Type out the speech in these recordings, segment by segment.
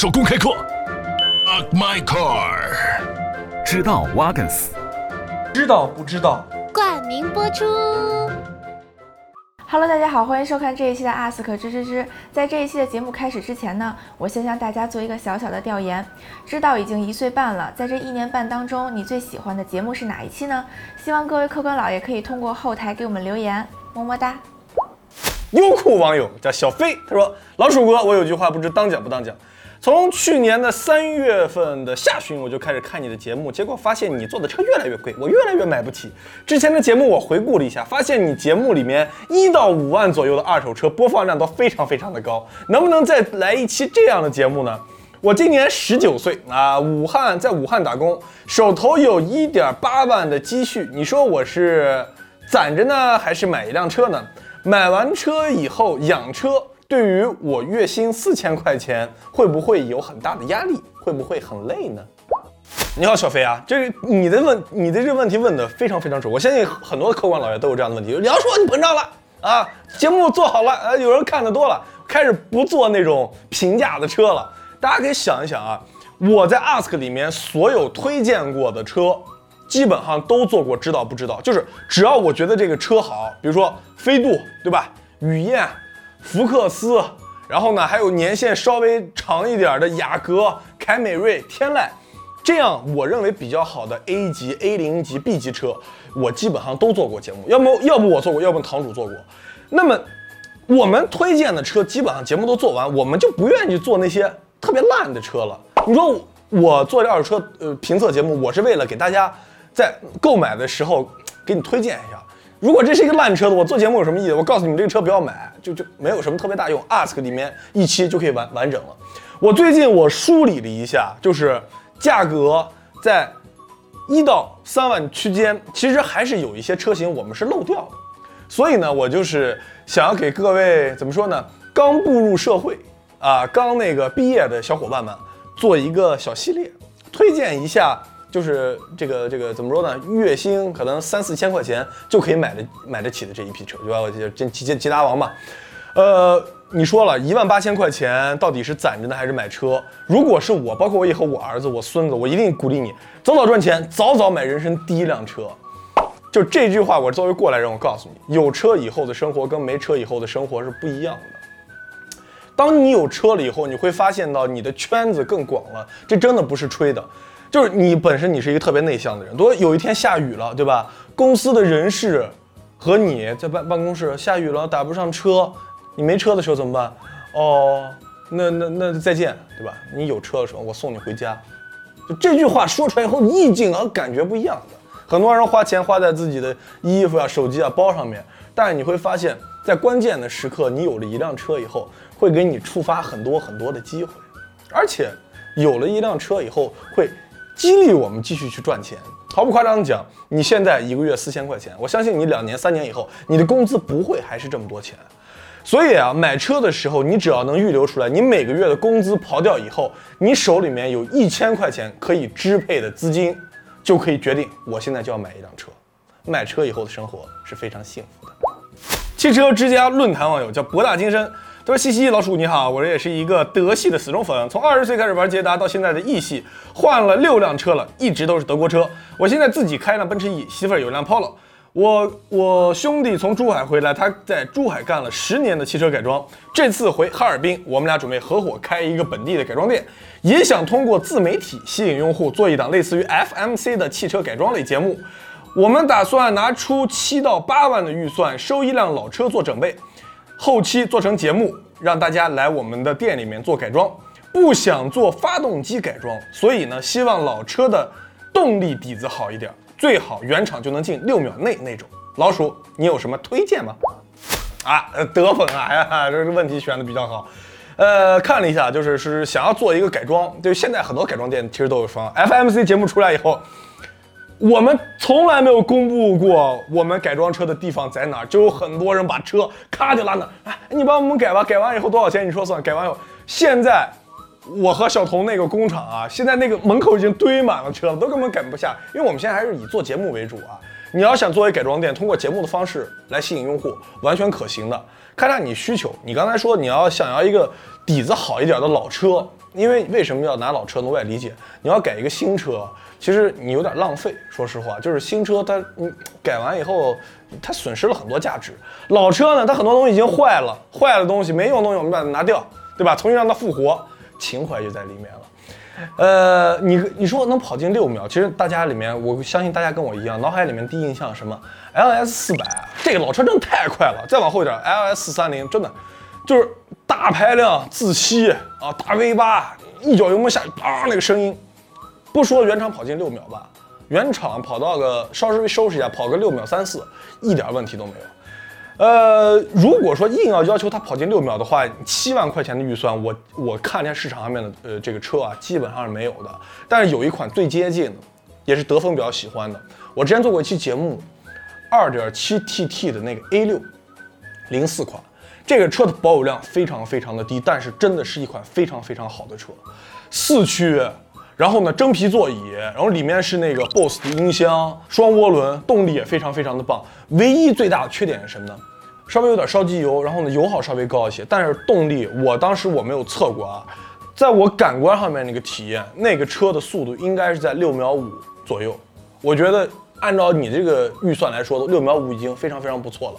手公开课 My Car，知道 Wagons，知道不知道？冠名播出。Hello，大家好，欢迎收看这一期的 Ask 知知知。在这一期的节目开始之前呢，我先向大家做一个小小的调研。知道已经一岁半了，在这一年半当中，你最喜欢的节目是哪一期呢？希望各位客官老爷可以通过后台给我们留言，么么哒。优酷网友叫小飞，他说：“老鼠哥，我有句话不知当讲不当讲。从去年的三月份的下旬，我就开始看你的节目，结果发现你做的车越来越贵，我越来越买不起。之前的节目我回顾了一下，发现你节目里面一到五万左右的二手车播放量都非常非常的高，能不能再来一期这样的节目呢？我今年十九岁啊，武汉在武汉打工，手头有一点八万的积蓄，你说我是攒着呢，还是买一辆车呢？”买完车以后养车，对于我月薪四千块钱，会不会有很大的压力？会不会很累呢？你好，小飞啊，这个你的问，你的这个问题问的非常非常准。我相信很多客官老爷都有这样的问题。梁叔，你膨胀了啊！节目做好了，呃，有人看的多了，开始不做那种平价的车了。大家可以想一想啊，我在 Ask 里面所有推荐过的车。基本上都做过，知道不知道？就是只要我觉得这个车好，比如说飞度，对吧？雨燕、福克斯，然后呢还有年限稍微长一点的雅阁、凯美瑞、天籁，这样我认为比较好的 A 级、A 零级、B 级车，我基本上都做过节目。要么要不我做过，要不堂主做过。那么我们推荐的车基本上节目都做完，我们就不愿意做那些特别烂的车了。你说我做这二手车呃评测节目，我是为了给大家。在购买的时候给你推荐一下，如果这是一个烂车子，我做节目有什么意义？我告诉你们，这个车不要买，就就没有什么特别大用。Ask 里面一期就可以完完整了。我最近我梳理了一下，就是价格在一到三万区间，其实还是有一些车型我们是漏掉的。所以呢，我就是想要给各位怎么说呢？刚步入社会啊，刚那个毕业的小伙伴们做一个小系列，推荐一下。就是这个这个怎么说呢？月薪可能三四千块钱就可以买的买得起的这一批车，对吧？我这捷捷捷达王嘛。呃，你说了一万八千块钱到底是攒着呢还是买车？如果是我，包括我以后我儿子我孙子，我一定鼓励你早早赚钱，早早买人生第一辆车。就这句话，我作为过来人，我告诉你，有车以后的生活跟没车以后的生活是不一样的。当你有车了以后，你会发现到你的圈子更广了，这真的不是吹的。就是你本身你是一个特别内向的人，如果有一天下雨了，对吧？公司的人事和你在办办公室下雨了打不上车，你没车的时候怎么办？哦，那那那再见，对吧？你有车的时候我送你回家，就这句话说出来以后意境和感觉不一样的。很多人花钱花在自己的衣服啊、手机啊、包上面，但是你会发现在关键的时刻，你有了一辆车以后，会给你触发很多很多的机会，而且有了一辆车以后会。激励我们继续去赚钱，毫不夸张的讲，你现在一个月四千块钱，我相信你两年、三年以后，你的工资不会还是这么多钱。所以啊，买车的时候，你只要能预留出来，你每个月的工资刨掉以后，你手里面有一千块钱可以支配的资金，就可以决定我现在就要买一辆车。买车以后的生活是非常幸福的。汽车之家论坛网友叫博大精深。他说：“西西老鼠你好，我这也是一个德系的死忠粉，从二十岁开始玩捷达，到现在的 E 系，换了六辆车了，一直都是德国车。我现在自己开辆奔驰 E，媳妇儿有辆 Polo。我我兄弟从珠海回来，他在珠海干了十年的汽车改装，这次回哈尔滨，我们俩准备合伙开一个本地的改装店，也想通过自媒体吸引用户，做一档类似于 FMC 的汽车改装类节目。我们打算拿出七到八万的预算，收一辆老车做整备。”后期做成节目，让大家来我们的店里面做改装。不想做发动机改装，所以呢，希望老车的动力底子好一点，最好原厂就能进六秒内那种。老鼠，你有什么推荐吗？啊，德粉啊，哎呀，这个问题选的比较好。呃，看了一下，就是是想要做一个改装，就现在很多改装店其实都有双 FMC 节目出来以后。我们从来没有公布过我们改装车的地方在哪儿，就有很多人把车咔就拉那，哎，你帮我们改吧，改完以后多少钱？你说算。改完以后，现在我和小童那个工厂啊，现在那个门口已经堆满了车了，都根本改不下，因为我们现在还是以做节目为主啊。你要想作为改装店，通过节目的方式来吸引用户，完全可行的。看看你需求，你刚才说你要想要一个底子好一点的老车，因为为什么要拿老车呢？我也理解，你要改一个新车，其实你有点浪费。说实话，就是新车它你改完以后，它损失了很多价值。老车呢，它很多东西已经坏了，坏的东西没用的东西我们把它拿掉，对吧？重新让它复活，情怀就在里面了。呃，你你说能跑进六秒，其实大家里面，我相信大家跟我一样，脑海里面第一印象什么？LS 四百，这个老车真的太快了。再往后一点，LS 四三零，真的就是大排量自吸啊，大 V 八，一脚油门下去，啊，那个声音，不说原厂跑进六秒吧，原厂跑到个稍微收拾一下，跑个六秒三四，一点问题都没有。呃，如果说硬要要求它跑进六秒的话，七万块钱的预算，我我看见市场上面的呃这个车啊，基本上是没有的。但是有一款最接近的，也是德峰比较喜欢的。我之前做过一期节目，二点七 TT 的那个 A 六零四款，这个车的保有量非常非常的低，但是真的是一款非常非常好的车，四驱。然后呢，真皮座椅，然后里面是那个 BOSS 的音箱，双涡轮，动力也非常非常的棒。唯一最大的缺点是什么呢？稍微有点烧机油，然后呢油耗稍微高一些，但是动力，我当时我没有测过啊，在我感官上面那个体验，那个车的速度应该是在六秒五左右。我觉得按照你这个预算来说，六秒五已经非常非常不错了。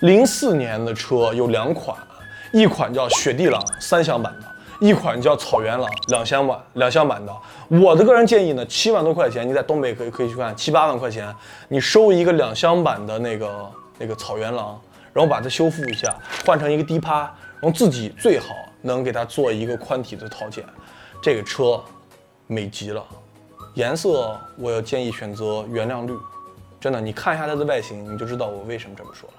零四年的车有两款，一款叫雪地狼三厢版的。一款叫草原狼两厢版，两厢版的。我的个人建议呢，七万多块钱，你在东北可以可以去看，七八万块钱，你收一个两厢版的那个那个草原狼，然后把它修复一下，换成一个低趴，然后自己最好能给它做一个宽体的套件，这个车美极了。颜色我要建议选择原谅绿，真的，你看一下它的外形，你就知道我为什么这么说了。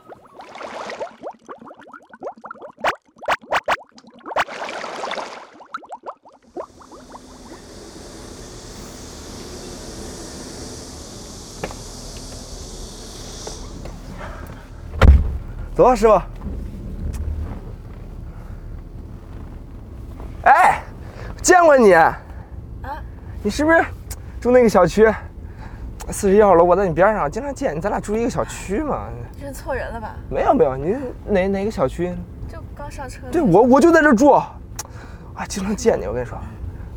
走啊，师傅。哎，见过你。啊？你是不是住那个小区？四十一号楼，我在你边上，经常见你，咱俩住一个小区嘛。认错人了吧？没有没有，你哪哪个小区？就刚上车。对，我我就在这住。啊，经常见你，我跟你说。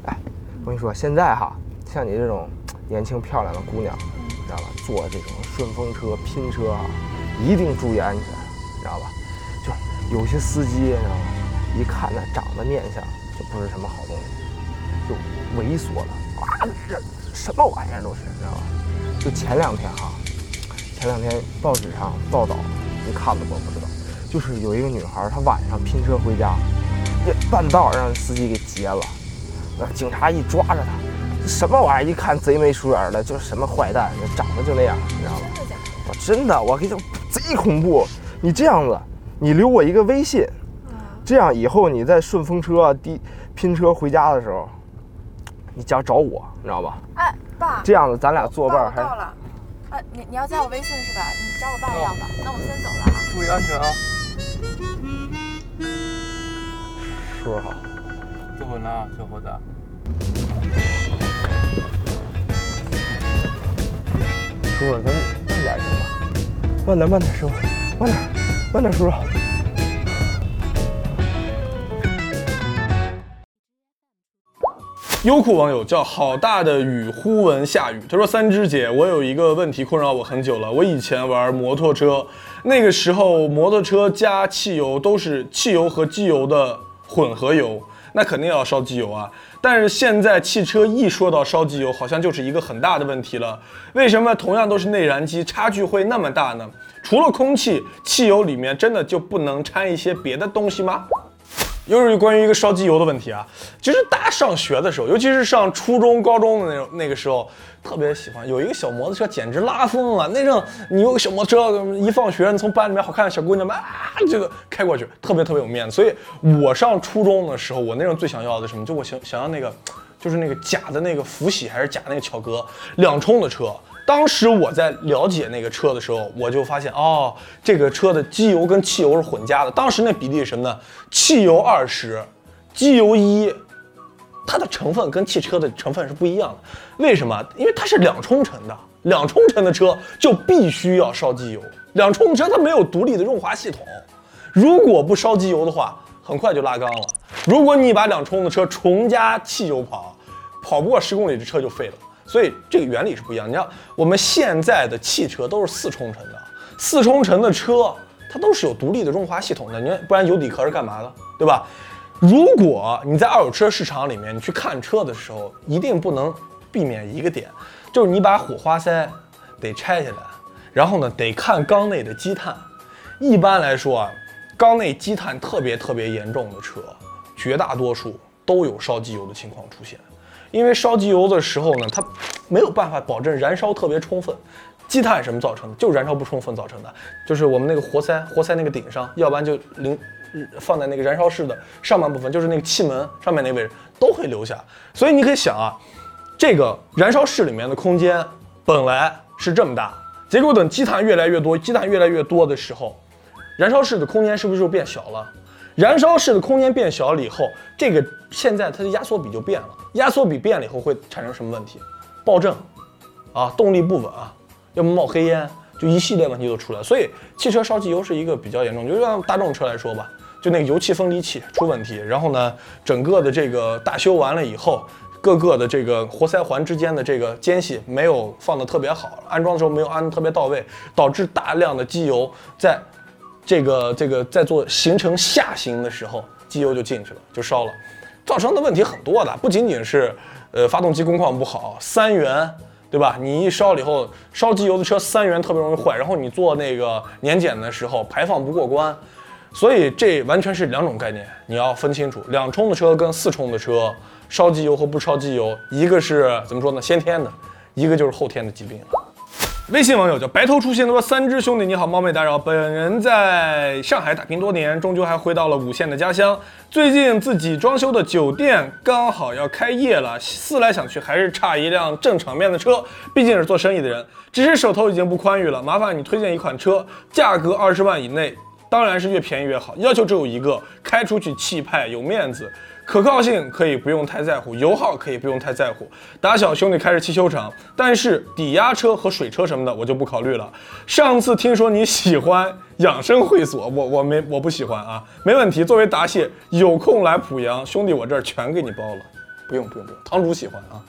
哎，我跟你说，现在哈，像你这种年轻漂亮的姑娘，你知道吧？坐这种顺风车、拼车啊，一定注意安全。知道吧？就有些司机，你知道吗？一看那长得面相，就不是什么好东西，就猥琐了啊！这什么玩意儿都是，你知道吧？就前两天哈，前两天报纸上报道，你看了不？不知道，就是有一个女孩，她晚上拼车回家，这半道让司机给劫了，那警察一抓着她，这什么玩意儿？一看贼眉鼠眼的，就是什么坏蛋，长得就那样，你知道吧？我真的，我跟你讲，贼恐怖。你这样子，你留我一个微信，这样以后你在顺风车啊、滴拼车回家的时候，你只要找我，你知道吧？哎，爸，这样子咱俩作伴还到了。哎，你你要加我微信是吧？你找我爸要吧。那我先走了啊。注意安全啊！叔叔好，坐稳了，小伙子。叔叔，咱慢点行吗？慢点，慢点，师傅。慢点，慢点，叔叔。优酷网友叫好大的雨，忽闻下雨。他说：“三只姐，我有一个问题困扰我很久了。我以前玩摩托车，那个时候摩托车加汽油都是汽油和机油的混合油，那肯定要烧机油啊。但是现在汽车一说到烧机油，好像就是一个很大的问题了。为什么同样都是内燃机，差距会那么大呢？”除了空气，汽油里面真的就不能掺一些别的东西吗？又是关于一个烧机油的问题啊。其实大家上学的时候，尤其是上初中、高中的那种那个时候，特别喜欢有一个小摩托车，简直拉风了。那阵你有个小摩托车，一放学，你从班里面好看的小姑娘们啊，这个开过去，特别特别有面子。所以我上初中的时候，我那阵最想要的什么？就我想想要那个，就是那个假的那个福喜还是假那个巧格两冲的车。当时我在了解那个车的时候，我就发现哦，这个车的机油跟汽油是混加的。当时那比例是什么呢？汽油二十，机油一，它的成分跟汽车的成分是不一样的。为什么？因为它是两冲程的，两冲程的车就必须要烧机油。两冲车它没有独立的润滑系统，如果不烧机油的话，很快就拉缸了。如果你把两冲的车重加汽油跑，跑不过十公里，这车就废了。所以这个原理是不一样。你看我们现在的汽车都是四冲程的，四冲程的车它都是有独立的润滑系统的，你看不然油底壳是干嘛的，对吧？如果你在二手车市场里面你去看车的时候，一定不能避免一个点，就是你把火花塞得拆下来，然后呢得看缸内的积碳。一般来说啊，缸内积碳特别特别严重的车，绝大多数都有烧机油的情况出现。因为烧机油的时候呢，它没有办法保证燃烧特别充分。积碳什么造成的？就是燃烧不充分造成的。就是我们那个活塞，活塞那个顶上，要不然就零放在那个燃烧室的上半部分，就是那个气门上面那个位置都会留下。所以你可以想啊，这个燃烧室里面的空间本来是这么大，结果等积碳越来越多，积碳越来越多的时候，燃烧室的空间是不是就变小了？燃烧室的空间变小了以后，这个现在它的压缩比就变了。压缩比变了以后会产生什么问题？爆震，啊，动力不稳啊，要么冒黑烟，就一系列问题都出来。所以汽车烧机油是一个比较严重，就像大众车来说吧，就那个油气分离器出问题，然后呢，整个的这个大修完了以后，各个的这个活塞环之间的这个间隙没有放的特别好，安装的时候没有安的特别到位，导致大量的机油在。这个这个在做行程下行的时候，机油就进去了，就烧了，造成的问题很多的，不仅仅是呃发动机工况不好，三元对吧？你一烧了以后，烧机油的车三元特别容易坏，然后你做那个年检的时候排放不过关，所以这完全是两种概念，你要分清楚，两冲的车跟四冲的车烧机油和不烧机油，一个是怎么说呢？先天的，一个就是后天的疾病。微信网友叫白头出现，他说：“三只兄弟你好，冒昧打扰。本人在上海打拼多年，终究还回到了五线的家乡。最近自己装修的酒店刚好要开业了，思来想去还是差一辆正场面的车。毕竟是做生意的人，只是手头已经不宽裕了。麻烦你推荐一款车，价格二十万以内，当然是越便宜越好。要求只有一个，开出去气派有面子。”可靠性可以不用太在乎，油耗可以不用太在乎。打小兄弟开着汽修厂，但是抵押车和水车什么的我就不考虑了。上次听说你喜欢养生会所，我我没我不喜欢啊，没问题。作为答谢，有空来濮阳，兄弟我这儿全给你包了。不用不用不用，堂主喜欢啊。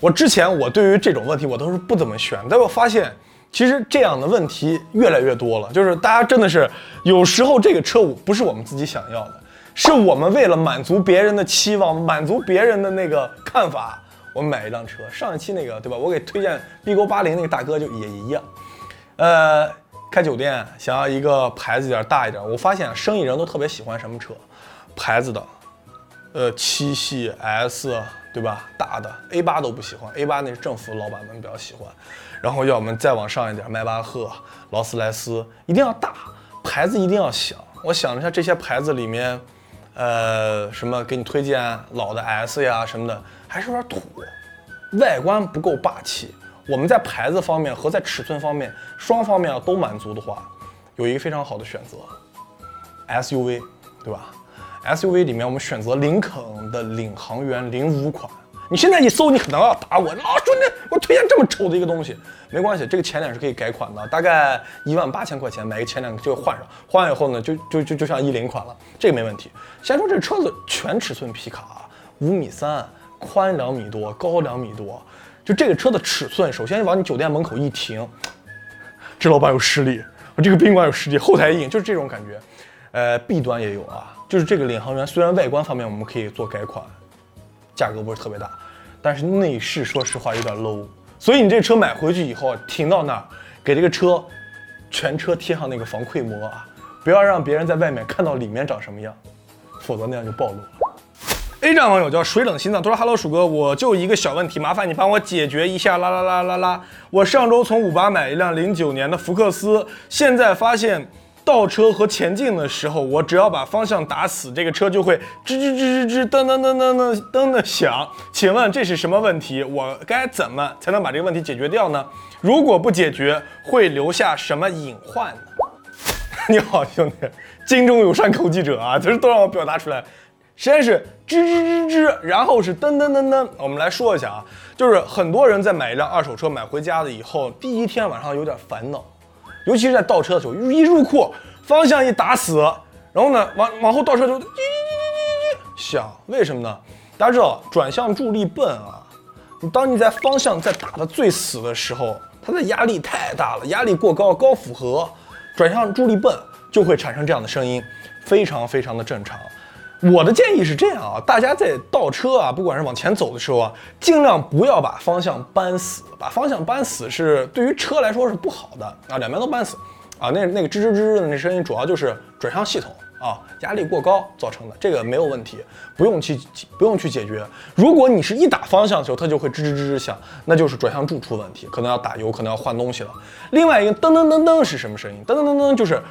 我之前我对于这种问题我都是不怎么选，但我发现其实这样的问题越来越多了，就是大家真的是有时候这个车不是我们自己想要的。是我们为了满足别人的期望，满足别人的那个看法，我们买一辆车。上一期那个对吧？我给推荐 B 勾八零那个大哥就也一样，呃，开酒店想要一个牌子点大一点。我发现生意人都特别喜欢什么车？牌子的，呃，七系 S 对吧？大的 A 八都不喜欢，A 八那是政府老板们比较喜欢。然后要么再往上一点，迈巴赫、劳斯莱斯一定要大，牌子一定要响。我想了一下，这些牌子里面。呃，什么给你推荐老的 S 呀什么的，还是有点土，外观不够霸气。我们在牌子方面和在尺寸方面双方面要都满足的话，有一个非常好的选择，SUV，对吧？SUV 里面我们选择林肯的领航员零五款。你现在一搜，你可能要打我，老兄弟，我推荐这么丑的一个东西，没关系，这个前脸是可以改款的，大概一万八千块钱买个前脸就换上，换完以后呢，就就就就像一零款了，这个没问题。先说这车子全尺寸皮卡，五米三，宽两米多，高两米多，就这个车的尺寸，首先往你酒店门口一停，这老板有实力，这个宾馆有实力，后台硬，就是这种感觉。呃弊端也有啊，就是这个领航员，虽然外观方面我们可以做改款，价格不是特别大。但是内饰说实话有点 low，所以你这车买回去以后停到那儿，给这个车全车贴上那个防窥膜啊，不要让别人在外面看到里面长什么样，否则那样就暴露了。A 站网友叫水冷心脏，他说：“Hello，鼠哥，我就一个小问题，麻烦你帮我解决一下。啦啦啦啦啦，我上周从五八买一辆零九年的福克斯，现在发现。”倒车和前进的时候，我只要把方向打死，这个车就会吱吱吱吱吱噔噔噔噔噔噔的响。请问这是什么问题？我该怎么才能把这个问题解决掉呢？如果不解决，会留下什么隐患呢？你好，兄弟，京中有山口记者啊，就是都让我表达出来。先是吱吱吱吱，然后是噔噔噔噔。我们来说一下啊，就是很多人在买一辆二手车买回家了以后，第一天晚上有点烦恼。尤其是在倒车的时候，一入库，方向一打死，然后呢，往往后倒车就，想，为什么呢？大家知道转向助力泵啊，你当你在方向在打的最死的时候，它的压力太大了，压力过高，高负荷，转向助力泵就会产生这样的声音，非常非常的正常。我的建议是这样啊，大家在倒车啊，不管是往前走的时候啊，尽量不要把方向扳死，把方向扳死是对于车来说是不好的啊，两边都扳死啊，那那个吱吱吱的那声音主要就是转向系统啊压力过高造成的，这个没有问题，不用去不用去解决。如果你是一打方向的时候它就会吱吱吱吱响，那就是转向柱出问题，可能要打油，可能要换东西了。另外一个噔噔噔噔是什么声音？噔噔噔噔就是，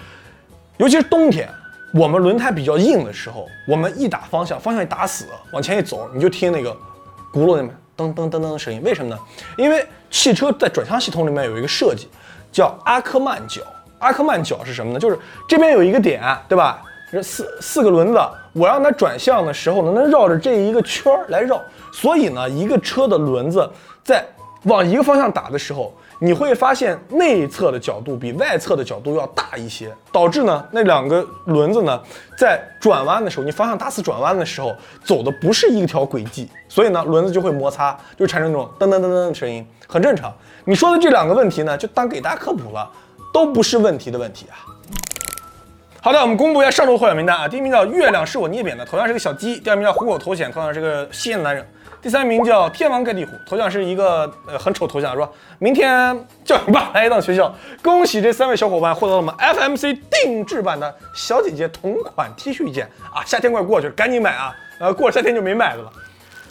尤其是冬天。我们轮胎比较硬的时候，我们一打方向，方向一打死，往前一走，你就听那个轱辘那边噔噔噔噔的声音。为什么呢？因为汽车在转向系统里面有一个设计，叫阿克曼角。阿克曼角是什么呢？就是这边有一个点，对吧？这四四个轮子，我让它转向的时候呢，能绕着这一个圈儿来绕。所以呢，一个车的轮子在往一个方向打的时候。你会发现内侧的角度比外侧的角度要大一些，导致呢那两个轮子呢在转弯的时候，你方向打死转弯的时候走的不是一条轨迹，所以呢轮子就会摩擦，就产生这种噔噔噔噔的声音，很正常。你说的这两个问题呢，就当给大家科普了，都不是问题的问题啊。好的，我们公布一下上周获奖名单啊，第一名叫月亮是我捏扁的，头像是个小鸡；第二名叫虎口头显，同样是个吸烟男人。第三名叫天王盖地虎，头像是一个呃很丑头像，说明天叫你爸 来一趟学校。恭喜这三位小伙伴获得了我们 FMC 定制版的小姐姐同款 T 恤一件啊！夏天快过去了，赶紧买啊！呃，过了夏天就没买的了。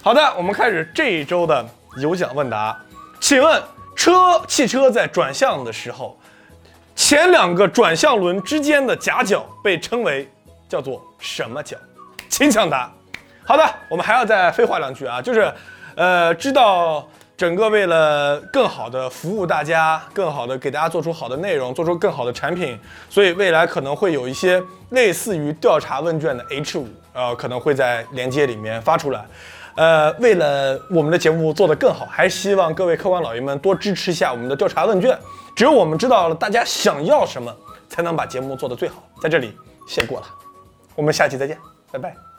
好的，我们开始这一周的有奖问答。请问车汽车在转向的时候，前两个转向轮之间的夹角被称为叫做什么角？请抢答。好的，我们还要再废话两句啊，就是，呃，知道整个为了更好的服务大家，更好的给大家做出好的内容，做出更好的产品，所以未来可能会有一些类似于调查问卷的 H 五，呃，可能会在连接里面发出来。呃，为了我们的节目做得更好，还希望各位客官老爷们多支持一下我们的调查问卷。只有我们知道了大家想要什么，才能把节目做得最好。在这里谢过了，我们下期再见，拜拜。